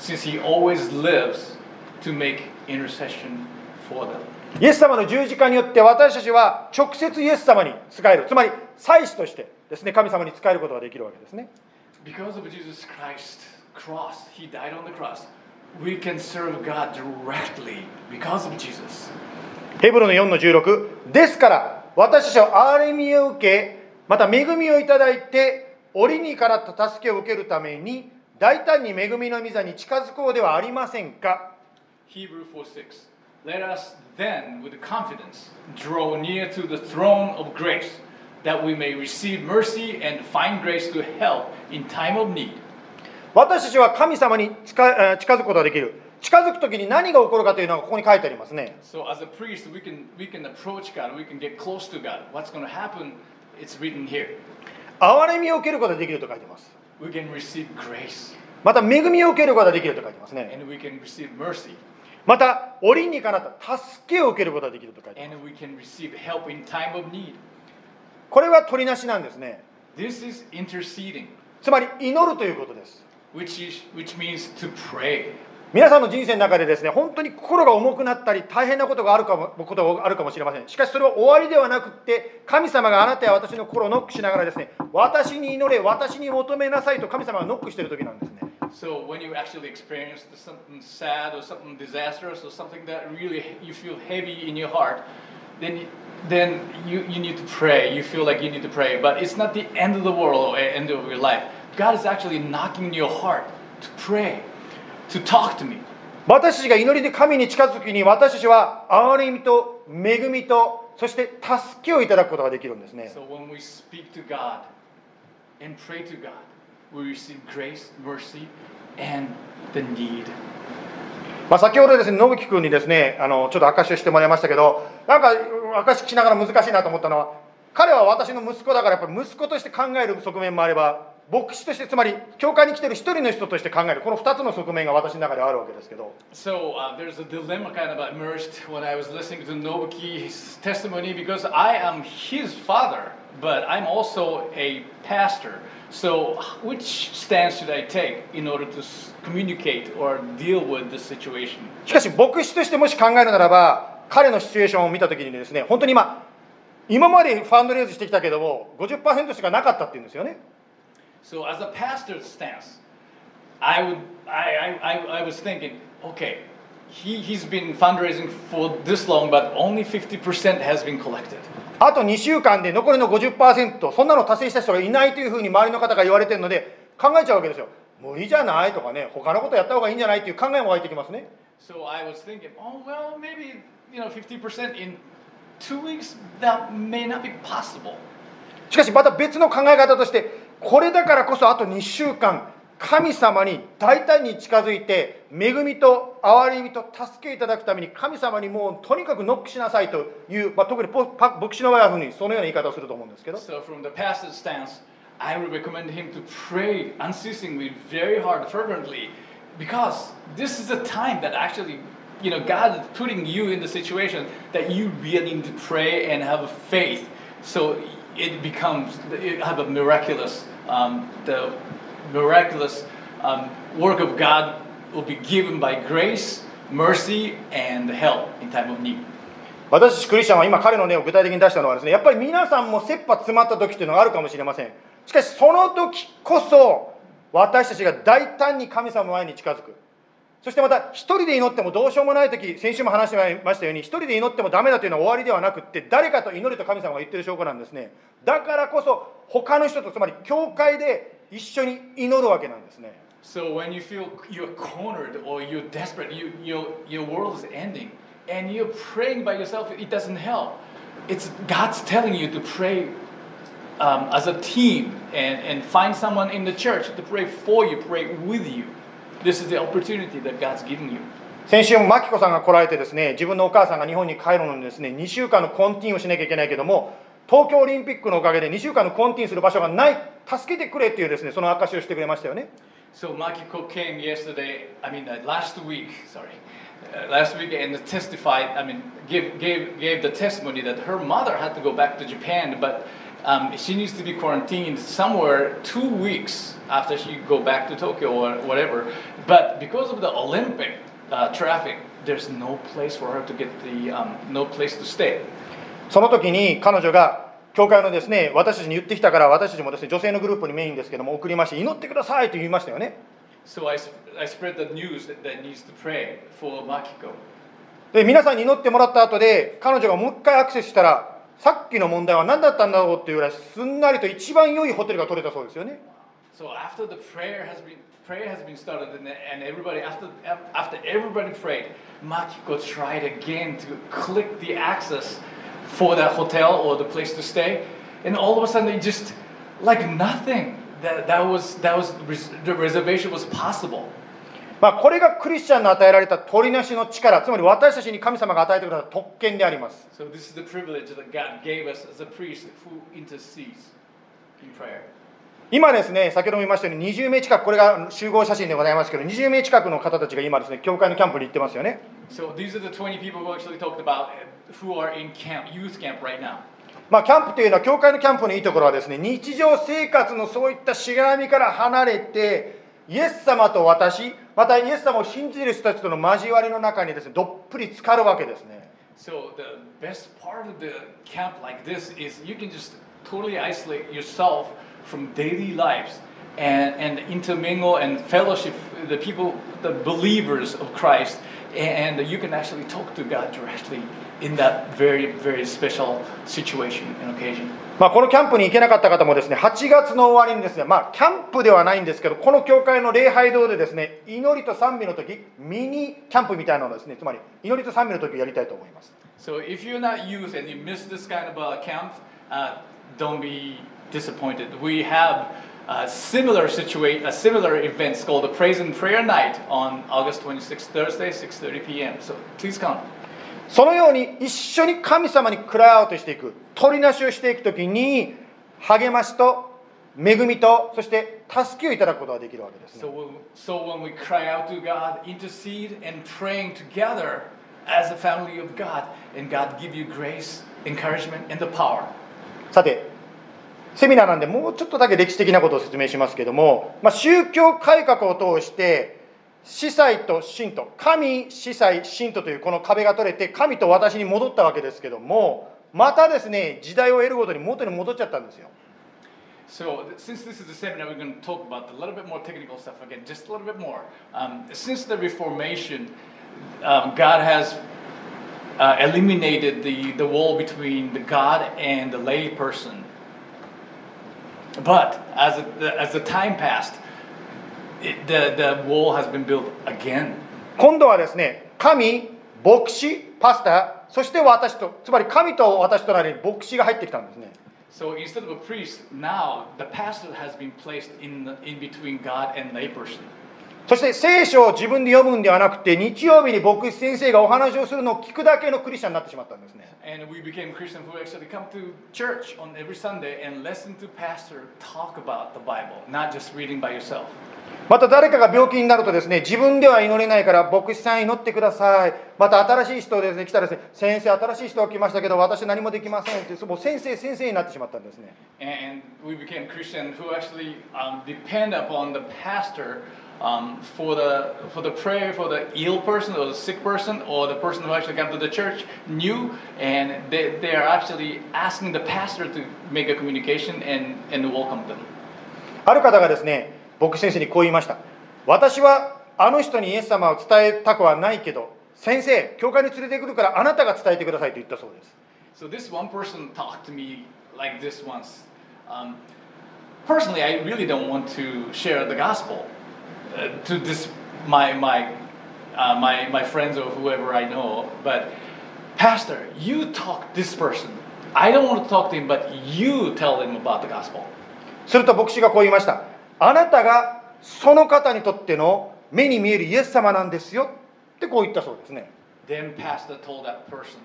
since he always lives to make intercession for them. イエス様の十字架によって私たちは直接イエス様に仕えるつまり祭司としてですね神様に仕えることができるわけですね Because of Jesus Christ's cross, he died on the cross, we can serve God directly because of Jesus. ヘブルの4の16ですから私たちは憐れみを受けまた恵みをいただいて折にからと助けを受けるために大胆に恵みの御座に近づこうではありませんか Hebrew 4 6. Let us then, with confidence, draw near to the throne of grace, that we may receive mercy and find grace to help in time of need. 私たちは神様に近づくことができる近づく時に何が起こるかというのがここに書いてありますね So, as a priest, we can, we can approach God, we can get close to God. What's going to happen? It's written here. 憐れみを受けることができると書いてますまた恵みを受けることができると書いてますね。また折にかなった助けを受けることができると書いてます。これは取りなしなんですね。つまり祈るということです。皆さんの人生の中でですね本当に心が重くなったり大変なことがあるかもことがあるかもしれませんしかしそれは終わりではなくって神様があなたや私の心をノックしながらですね私に祈れ私に求めなさいと神様がノックしている時なんですね So when you actually experience something sad or something disastrous or something that really you feel heavy in your heart, then then you, you need to pray. You feel like you need to pray, but it's not the end of the world or end of your life. God is actually knocking your heart to pray, to talk to me. 私たちが祈りで神に近づく時に私たちは憐れみと恵みとそして助けをいただくことができるんですね So when we speak to God and pray to God, we receive grace, mercy, and the need. まあ、先ほどですね、信樹君にですね、あのちょっと証しをしてもらいましたけど、なんか証ししながら難しいなと思ったのは、彼は私の息子だから、やっぱり息子として考える側面もあれば、牧師として、つまり教会に来てる一人の人として考える、この2つの側面が私の中ではあるわけですけど、So uh, there's a dilemma kind of emerged when I was listening to Nobuki's testimony because I am his father, but I'm also a pastor. So which stance should I take in order to communicate or deal with this situation? しかし牧師としてもし考えるならば、彼のシチュエーションを見たときにですね、本当に今、今までファンドレイズしてきたけども、50%しかなかったっていうんですよね。So as a pastor's stance, I would I, I, I, I was thinking, okay, he, he's been fundraising for this long, but only 50% has been collected. あと2週間で残りの50%そんなの達成した人がいないというふうに周りの方が言われてるので考えちゃうわけですよ無理じゃないとかね他のことやった方がいいんじゃないっていう考えも湧いてきますね So I was thinking, oh well, maybe you know, 50% in two weeks that may not be possible. しかしまた別の考え方としてこれだからこそあと2週間神様に大胆に近づいて恵みと憐れみと助けいただくために神様にもうとにかくノックしなさいという、まあ、特に牧師の場合はにそのような言い方をすると思うんですけど So from the pastor's stance, I would recommend him to pray unceasingly, very hard, fervently, because this is a time that actually, you know, God is putting you in the situation that you really need to pray and have faith. So it becomes, it have a miraculous, um, the miraculous um, work of God will be given by grace, mercy, and help in time of need. 私たちクリスチャンは今彼の例を具体的に出したのはですねやっぱり皆さんも切羽詰まった時っていうのがあるかもしれませんしかしその時こそ私たちが大胆に神様の前に近づくそしてまた一人で祈ってもどうしようもない時先週も話してましたように一人で祈ってもダメだというのは終わりではなくって誰かと祈ると神様が言ってる証拠なんですねだからこそ他の人とつまり教会で一緒に祈るわけなんですね So when you feel you're cornered or you're desperate, you, your, your world is ending, and you're praying by yourself, it doesn't help. It's God's telling you to pray um, as a team and, and find someone in the church to pray for you, pray with you. This is the opportunity that God's giving you. 先週もマキコさんが来られてですね自分のお母さんが日本に帰るのにですね2週間のコンティーンをしなきゃいけないけども東京オリンピックのおかげで2週間のコンティーンする場所がない助けてくれっていうですねその証しをしてくれましたよね So Makiko came yesterday, I mean uh, last week, sorry, uh, last week and testified. I mean, gave gave gave the testimony that her mother had to go back to Japan, but um, she needs to be quarantined somewhere two weeks after she go back to Tokyo or whatever. But because of the Olympic uh, traffic, there's no place for her to get the um, no place to stay. その時に彼女が教会のですね私たちに言ってきたから私たちもですね女性のグループにメインですけども送りまして祈ってくださいと言いましたよね So I, I spread the news that, that needs to pray for Makiko. で皆さんに祈ってもらった後で彼女がもう一回アクセスしたらさっきの問題は何だったんだろうっていうぐらいすんなりと一番良いホテルが取れたそうですよね So after the prayer has been prayer has been started and, and everybody after after everybody prayed, Makiko tried again to click the access for that hotel or the place to stay, and all of a sudden it just like nothing. That, that was that was res- the reservation was possible. まあ、これがクリスチャンの与えられた取りなしの力つまり私たちに神様が与えてくれた特権であります So this is the privilege that God gave us as a priest who intercedes in prayer. 今ですね先ほども言いましたように20名近くこれが集合写真でございますけど20名近くの方たちが今ですね教会のキャンプに行ってますよね So these are the 20 people who actually talked about uh, who are in camp, youth camp right now. まあ、キャンプというのは教会のキャンプのいいところはですね日常生活のそういったしがらみから離れてイエス様と私またイエス様を信じる人たちとの交わりの中にですねどっぷり浸かるわけですね So the best part of the camp like this is you can just totally isolate yourself from daily lives and, and intermingle and fellowship with the people, the believers of Christ, and you can actually talk to God directly in that very, very special situation and occasion. まあ、このキャンプに行けなかった方もですね8月の終わりにですねまあキャンプではないんですけどこの教会の礼拝堂でですね祈りと賛美の時ミニキャンプみたいなのをですねつまり祈りと賛美の時をやりたいと思います So if you're not youth and you miss this kind of a camp, uh, don't be disappointed. We have a similar situation, a similar events called the Praise and Prayer Night on August 26th, Thursday, 6:30 p.m. So please come. そのように一緒に神様にクライアウトしていく取りなしをしていく時に励ましと恵みとそして助けをいただくことができるわけです、 So ね、 when, so when we cry out to God, intercede, and praying together as a family of God, and God give you grace, encouragement, and the power. さて セミナーなんでもうちょっとだけ歴史的なことを説明しますけども、まあ、宗教改革を通して司祭と信徒神司祭信徒というこの壁が取れて神と私に戻ったわけですけどもまたですね時代を得るごとに元に戻っちゃったんですよ So, since this is a seminar, we're going to talk about a little bit more technical stuff again, just a little bit more. Um, since the Reformation, um, God has uh, eliminated the, the wall between the God and the lay person. But as, it, the, as the time passed, it, the, the wall has been built again. 今度はですね神牧師パスターそして私とつまり神と私との間に牧師が入ってきたんですね So instead of a priest, now the pastor has been placed in, the, in between God and layperson. そして聖書を自分で読むんではなくて、日曜日に牧師先生がお話をするのを聞くだけのクリスチャンになってしまったんですね。また誰かが病気になるとですね、自分では祈れないから、牧師さん祈ってください。また新しい人です、ね、来たらですね、先生、新しい人が来ましたけど、私何もできませんって、もう先生、先生になってしまったんですね。um, for, the, for the prayer for the ill person or the sick person or the person who actually come to the church new. And they, they are actually asking the pastor to make a communication and, and welcome them. ある方がですね牧師先生にこう言いました私はあの人にイエス様を伝えたくはないけど先生教会に連れてくるからあなたが伝えてくださいと言ったそうです So this one person talked to me like this once. Um, personally, I really don't want to share the gospel uh, to this my my uh, my my friends or whoever I know. But pastor, you talk this person. I don't want to talk to him, but you tell him about the gospel. すると牧師がこう言いましたあなたがその方にとっての目に見えるイエス様なんですよってこう言ったそうですね Then pastor told that person,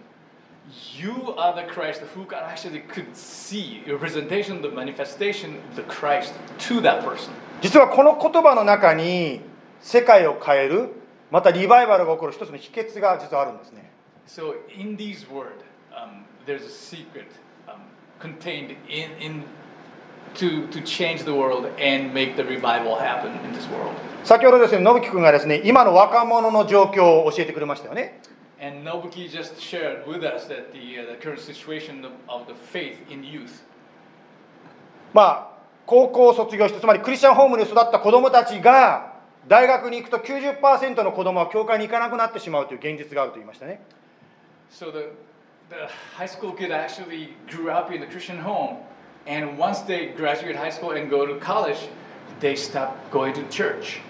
"You are the Christ who God actually could see your presentation, the manifestation of the Christ to that person." 実はこの言葉の中に世界を変えるまたリバイバルが起こる一つの秘訣が実はあるんですね So in these words, um, there's a secret um, contained in, in to, to change the world and make the revival happen in this world. 先ほどですね信樹君がですね今の若者の状況を教えてくれましたよね And Nobuki just shared with us that the, uh, the current situation of the faith in youth. まあ高校を卒業してつまりクリスチャンホームに育った子どもたちが大学に行くと90%の子供は教会に行かなくなってしまうという現実があると言いましたね So the, the high school kid actually grew up in a Christian home. And once they graduate high school and go to college, they stop going to church.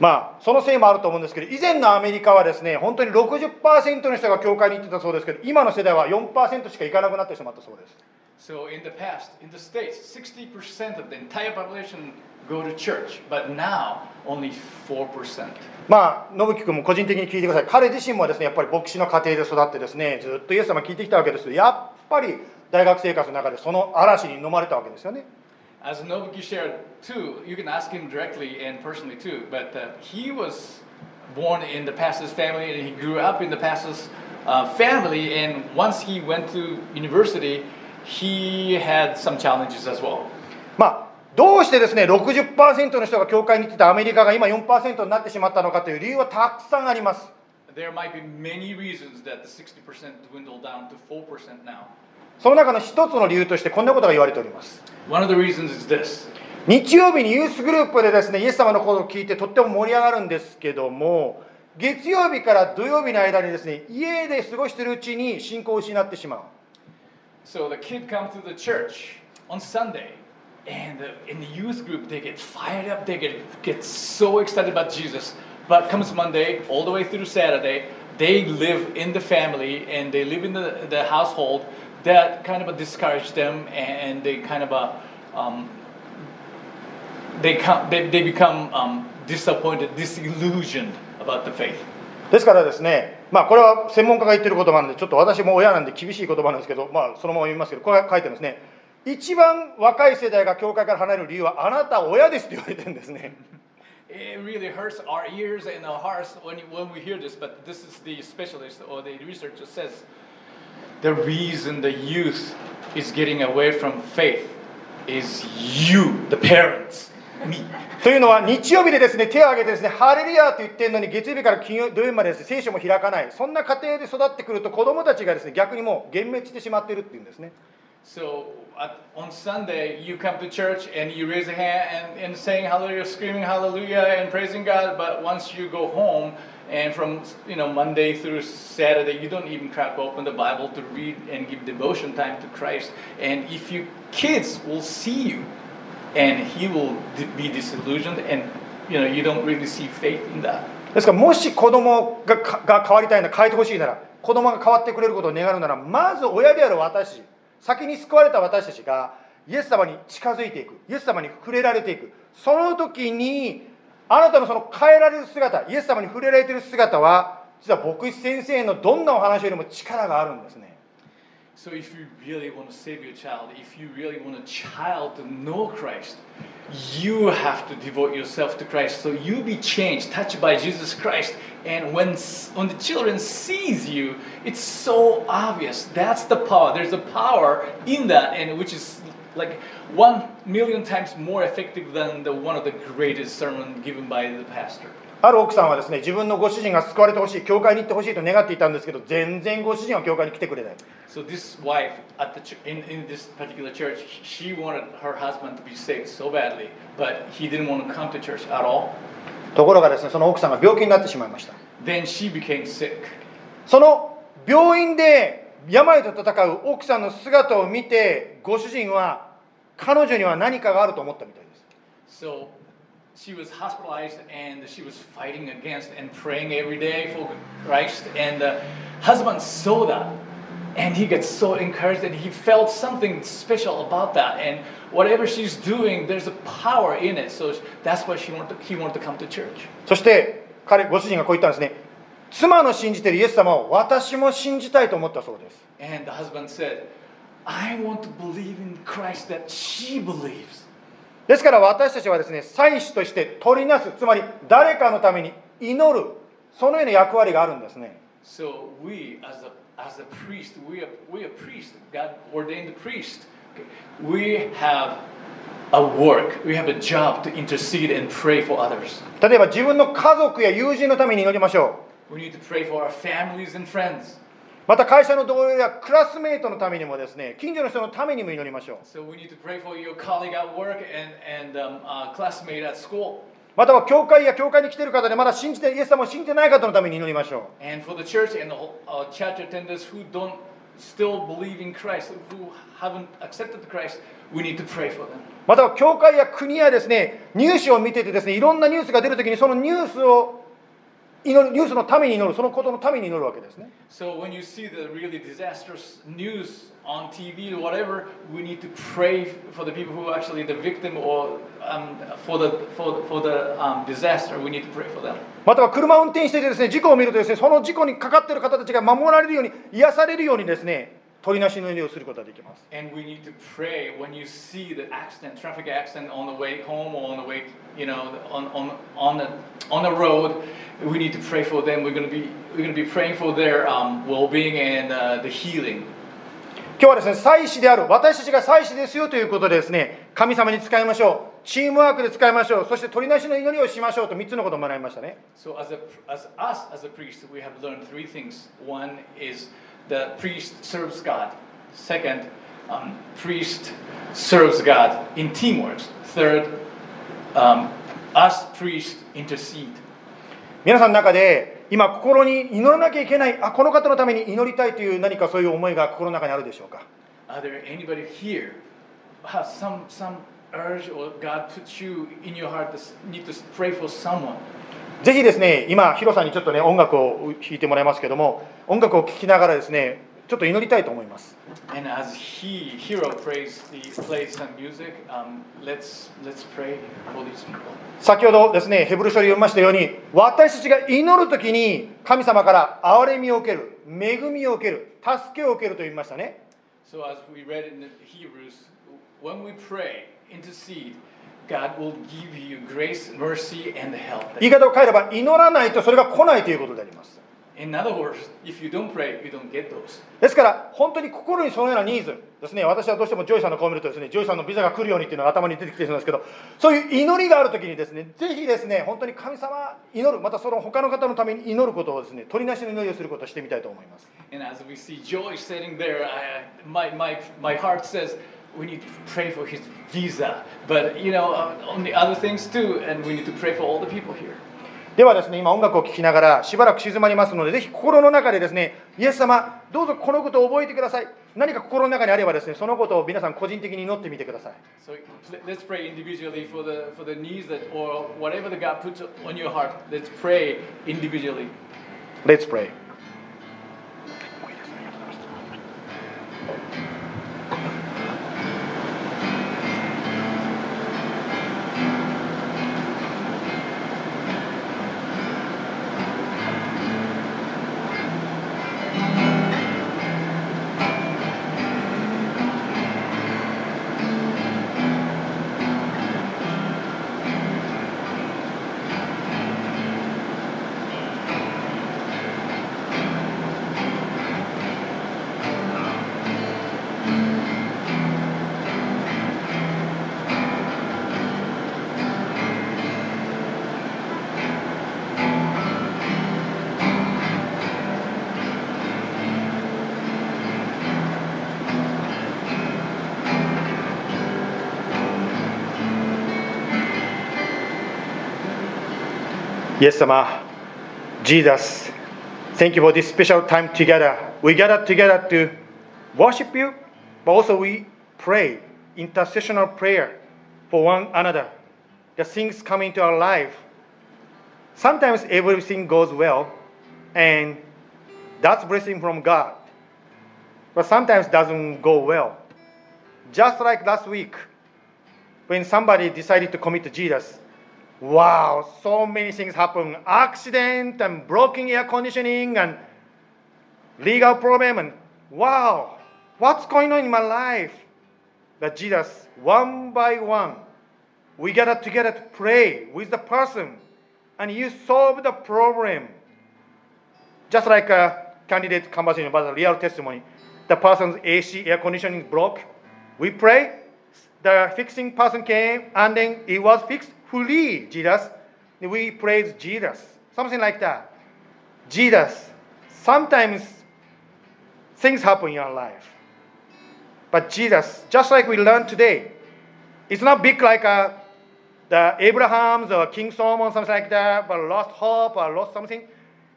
まあそのせいもあると思うんですけど以前のアメリカはですね本当に60%の人が教会に行ってたそうですけど今の世代は4%しか行かなくなってしまったそうです So in the past, in the States, 60% of the entire population go to church, but now only 4%. まあ信樹君も個人的に聞いてください彼自身もですねやっぱり牧師の家庭で育ってですねずっとイエス様聞いてきたわけですけどやっぱり大学生活の中でその嵐に飲まれたわけですよね As Nobuki shared too, you can ask him directly and personally too, but uh, he was born in the pastor's family and he grew up in the pastor's uh, family. And once he went to university, he had some challenges as well. まあどうしてですね60%の人が教会に行ってたアメリカが今4%になってしまったのかという理由はたくさんあります There might be many reasons that the 60% dwindled down to 4% now. その中の一つの理由としてこんなことが言われております One of the reasons is this 日曜日にユースグループでですねイエス様のことを聞いてとっても盛り上がるんですけども月曜日から土曜日の間にですね家で過ごしているうちに信仰を失ってしまう So the kid comes to the church on Sunday, and uh, in the youth group they get fired up, they get get so excited about Jesus. But comes Monday, all the way through Saturday, they live in the family and they live in the, the household that kind of uh, discourage them, and they kind of uh, um, they come they, they become um, disappointed, disillusioned about the faith. ですからですね まあこれは専門家が言ってる言葉なんでちょっと私も親なんで厳しい言葉なんですけどまあそのまま読みますけどこれが書いてあるんですね一番若い世代が教会から離れる理由はあなた親ですって言われてるんですね It really hurts our ears and our hearts when, when we hear this, but this is the specialist or the researcher says the reason the youth is getting away from faith is you, the parents. というのは日曜日でですね手を挙げてですねハレルヤーと言ってるのに月曜日から金曜土曜日までですね聖書も開かないそんな家庭で育ってくると子供たちがですね逆にもう幻滅してしまっているっていうんですね So at, on Sunday, you come to church and you raise a hand and, and saying hallelujah, screaming hallelujah and praising God. But once you go home and from you know Monday through Saturday, you don't even crack open the Bible to read and give devotion time to Christ. And if your kids will see you, and he will be disillusioned, and you know you don't really see faith in that. ですからもし子供がが変わりたいな変えてほしいなら子供が変わってくれることを願うならまず親である私先に救われた私たちがイエス様に近づいていくイエス様に触れられていくその時にあなたのその変えられる姿イエス様に触れられている姿は実は牧師先生のどんなお話よりも力があるんですね So if you really want to save your child, if you really want a child to know Christ, you have to devote yourself to Christ. So you be changed, touched by Jesus Christ. And when s- when the children sees you, it's so obvious. That's the power. There's a power in that, and which is like one million times more effective than the one of the greatest sermon given by the pastor. ある奥さんはですね自分のご主人が救われてほしい教会に行ってほしいと願っていたんですけど全然ご主人は教会に来てくれない So this wife at the ch- in, in this particular church, she wanted her husband to be saved so badly, but he didn't want to come to church at all. ところがですねその奥さんが病気になってしまいました Then she became sick. その病院で病と戦う奥さんの姿を見てご主人は彼女には何かがあると思ったみたいです So she was hospitalized and she was fighting against and praying every day for Christ. And the husband saw that and he got so encouraged and he felt something special about that. And whatever she's doing, there's a power in it. So that's why she wanted to, he wanted to come to church. そして彼ご主人がこう言ったんですね妻の信じているイエス様を私も信じたいと思ったそうです And the husband said, I want to believe in Christ that she believes. ですから私たちはですね祭司として取りなすつまり誰かのために祈るそのような役割があるんですね So we, as a as a priest, we are we are priest, God ordained priest. Okay. We have a work, we have a job to intercede and pray for others. 例えば自分の家族や友人のために祈りましょ We need to pray for our families and friends. うまた会社の同僚やクラスメートのためにもですね近所の人のためにも祈りましょう So we need to pray for your colleague at work and and um, uh, classmate at school, または教会や教会に来ている方でまだ信じてイエス様を信じてない方のために祈りましょ and for the church and the uh, church attendants who don't still believe in Christ, who haven't accepted Christ. We need to pray for them. うまたは教会や国やですねニュースを見ててですねいろんなニュースが出るときにそのニュースを祈るニュースのために祈るそのことのために祈るわけですね So when you see the really disastrous news on TV or whatever, we need to pray for the people who are actually the victim or um, for the for, for the um, disaster. We need to pray for them. または車を運転していてですね事故を見るとですねその事故にかかっている方たちが守られるように癒されるようにですね取りなしの祈りをすることができます And we need to pray when you see the accident, traffic accident on the way home or on the way, you know, on on on the on the road. We need to pray for them. We're going to be we're going to be praying for their um, well-being and uh, the healing. 今日はですね祭司である私たちが祭司ですよということでですね神様に使いましょうチームワークで使いましょうそして取りなしの祈りをしましょうと3つのことを学びましたね So as a as us as a priest, we have learned three things. One is the priest serves God. Second, um, priest serves God in teamwork. Third, um, us priest intercede. 皆さんの中で今心に祈らなきゃいけないあこの方のために祈りたいという何かそういう思いが心の中にあるでしょうか Are there anybody here has some some urge or God put you in your heart to need to pray for someone? ぜひですね今ヒロさんにちょっとね音楽を弾いてもらいますけども音楽を聴きながらですねちょっと祈りたいと思います And as he hero prays the plays some music, um, let's let's pray for these people. 先ほどですねヘブル書に読みましたように私たちが祈る時に神様から憐れみを受ける恵みを受ける助けを受けると言いましたね So as we read in Hebrews, when we pray, intercede, God will give you grace, mercy, and help. 言い方を変えれば祈らないとそれが来ないということであります In other words, if you don't pray, you don't get those. ですから本当に心にそのようなニーズですね私はどうしてもジョイさんの顔を見るとですねジョイさんのビザが来るようにっていうのが頭に出てきてるんですけどそういう祈りがある時にですねぜひですね本当に神様祈るまたその他の方のために祈ることをですね取りなしの祈りをすることをしてみたいと思います And as we see Joy sitting there, I, my, my, my heart says, we need to pray for his visa. But, you know, uh, on the other things too, and we need to pray for all the people here. ではですね今音楽を聴きながらしばらく静まりますのでぜひ心の中でですねイエス様どうぞこのことを覚えてください何か心の中にあればですねそのことを皆さん個人的に祈ってみてください So let- let's pray individually for the, for the needs that, or whatever the God puts on your heart. Let's pray individually. Let's pray Yes, Sama. Jesus, thank you for this special time together. We gather together to worship you, but also we pray intercessional prayer for one another. The things come into our life. Sometimes everything goes well, and that's blessing from God. But sometimes doesn't go well. Just like last week, when somebody decided to commit to Jesus, Wow, so many things happen. Accident and broken air conditioning and legal problem and wow, what's going on in my life? But Jesus, one by one, we gather together to pray with the person and you solve the problem. just like a candidate conversation about a real testimony, the person's AC air conditioning broke. We pray, the fixing person came, and then it was fixed fully. Jesus, we praise Jesus, something like that. Jesus, sometimes things happen in our life, but Jesus, just like we learned today, it's not big like a, the Abraham's or King Solomon, something like that, but lost hope or lost something.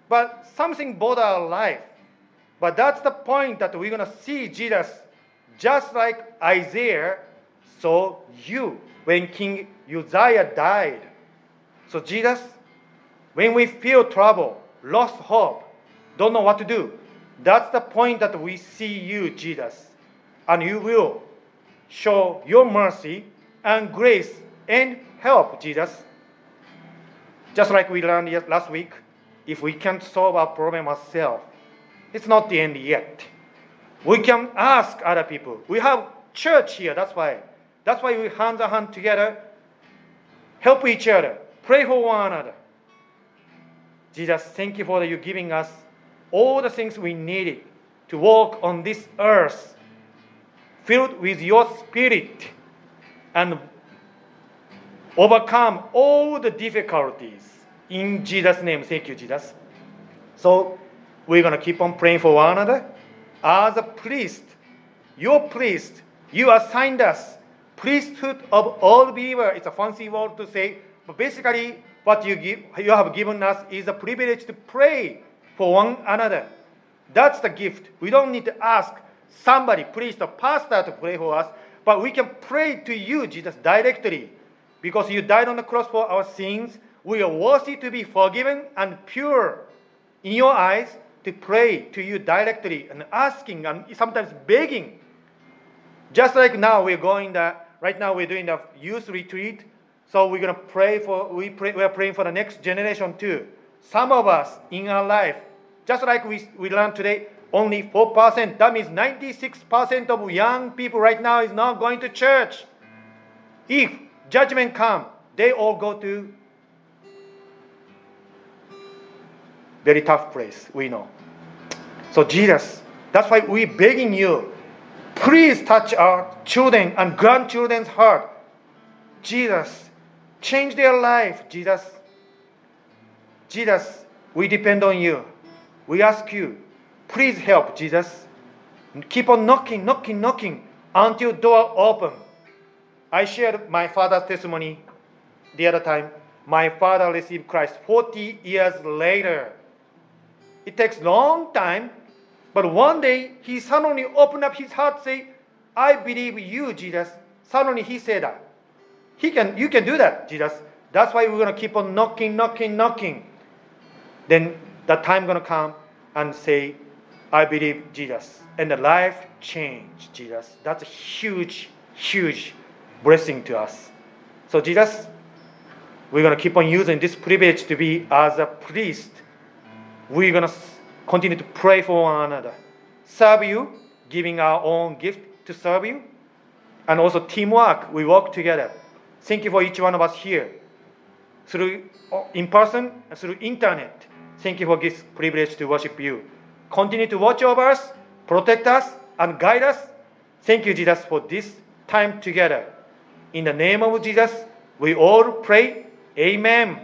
But something bought our life. But that's the point that we're going to see Jesus just like Isaiah saw you when King Uzziah died. So, Jesus, when we feel trouble, lost hope, don't know what to do, that's the point that we see you, Jesus. And you will show your mercy and grace and help, Jesus. Just like we learned last week, if we can't solve our problem ourselves, it's not the end yet. We can ask other people. We have church here, that's why. That's why we hand in hand together, help each other, pray for one another. Jesus, thank you for you giving us all the things we needed to walk on this earth, filled with your spirit, and overcome all the difficulties. In Jesus' name, thank you, Jesus. So we're going to keep on praying for one another. As a priest, your priest, you assigned us priesthood of all believers. It's a fancy word to say, but basically, what you give, you have given us is a privilege to pray for one another. That's the gift. We don't need to ask somebody, priest or pastor, to pray for us, but we can pray to you, Jesus, directly, because you died on the cross for our sins. We are worthy to be forgiven and pure in your eyes to pray to you directly and asking and sometimes begging. Just like now, we're going the right now we're doing the youth retreat, so we're gonna pray for we pray we are praying for the next generation too. Some of us in our life, just like we we learned today, only four percent. That means ninety-six percent of young people right now is not going to church. If judgment come, they all go to very tough place. We know. So Jesus, that's why we begging you, please touch our children and grandchildren's heart. Jesus, change their life. Jesus, Jesus, we depend on you. We ask you, please help. Jesus, keep on knocking, knocking, knocking until door open. I shared my father's testimony the other time. My father received Christ 40 years later. It takes long time, but one day he suddenly opened up his heart, say, "I believe you, Jesus." Suddenly he said that. He can, you can do that, Jesus. That's why we're gonna keep on knocking, knocking, knocking. Then the time gonna come and say, "I believe Jesus," and the life change, Jesus. That's a huge, huge blessing to us. So Jesus, we're gonna keep on using this privilege to be as a priest we're going to continue to pray for one another, serve you, giving our own gift to serve you, and also teamwork. We work together. Thank you for each one of us here, through uh, in person and through internet. Thank you for this privilege to worship you. Continue to watch over us, protect us, and guide us. Thank you, Jesus, for this time together. In the name of Jesus, we all pray. Amen.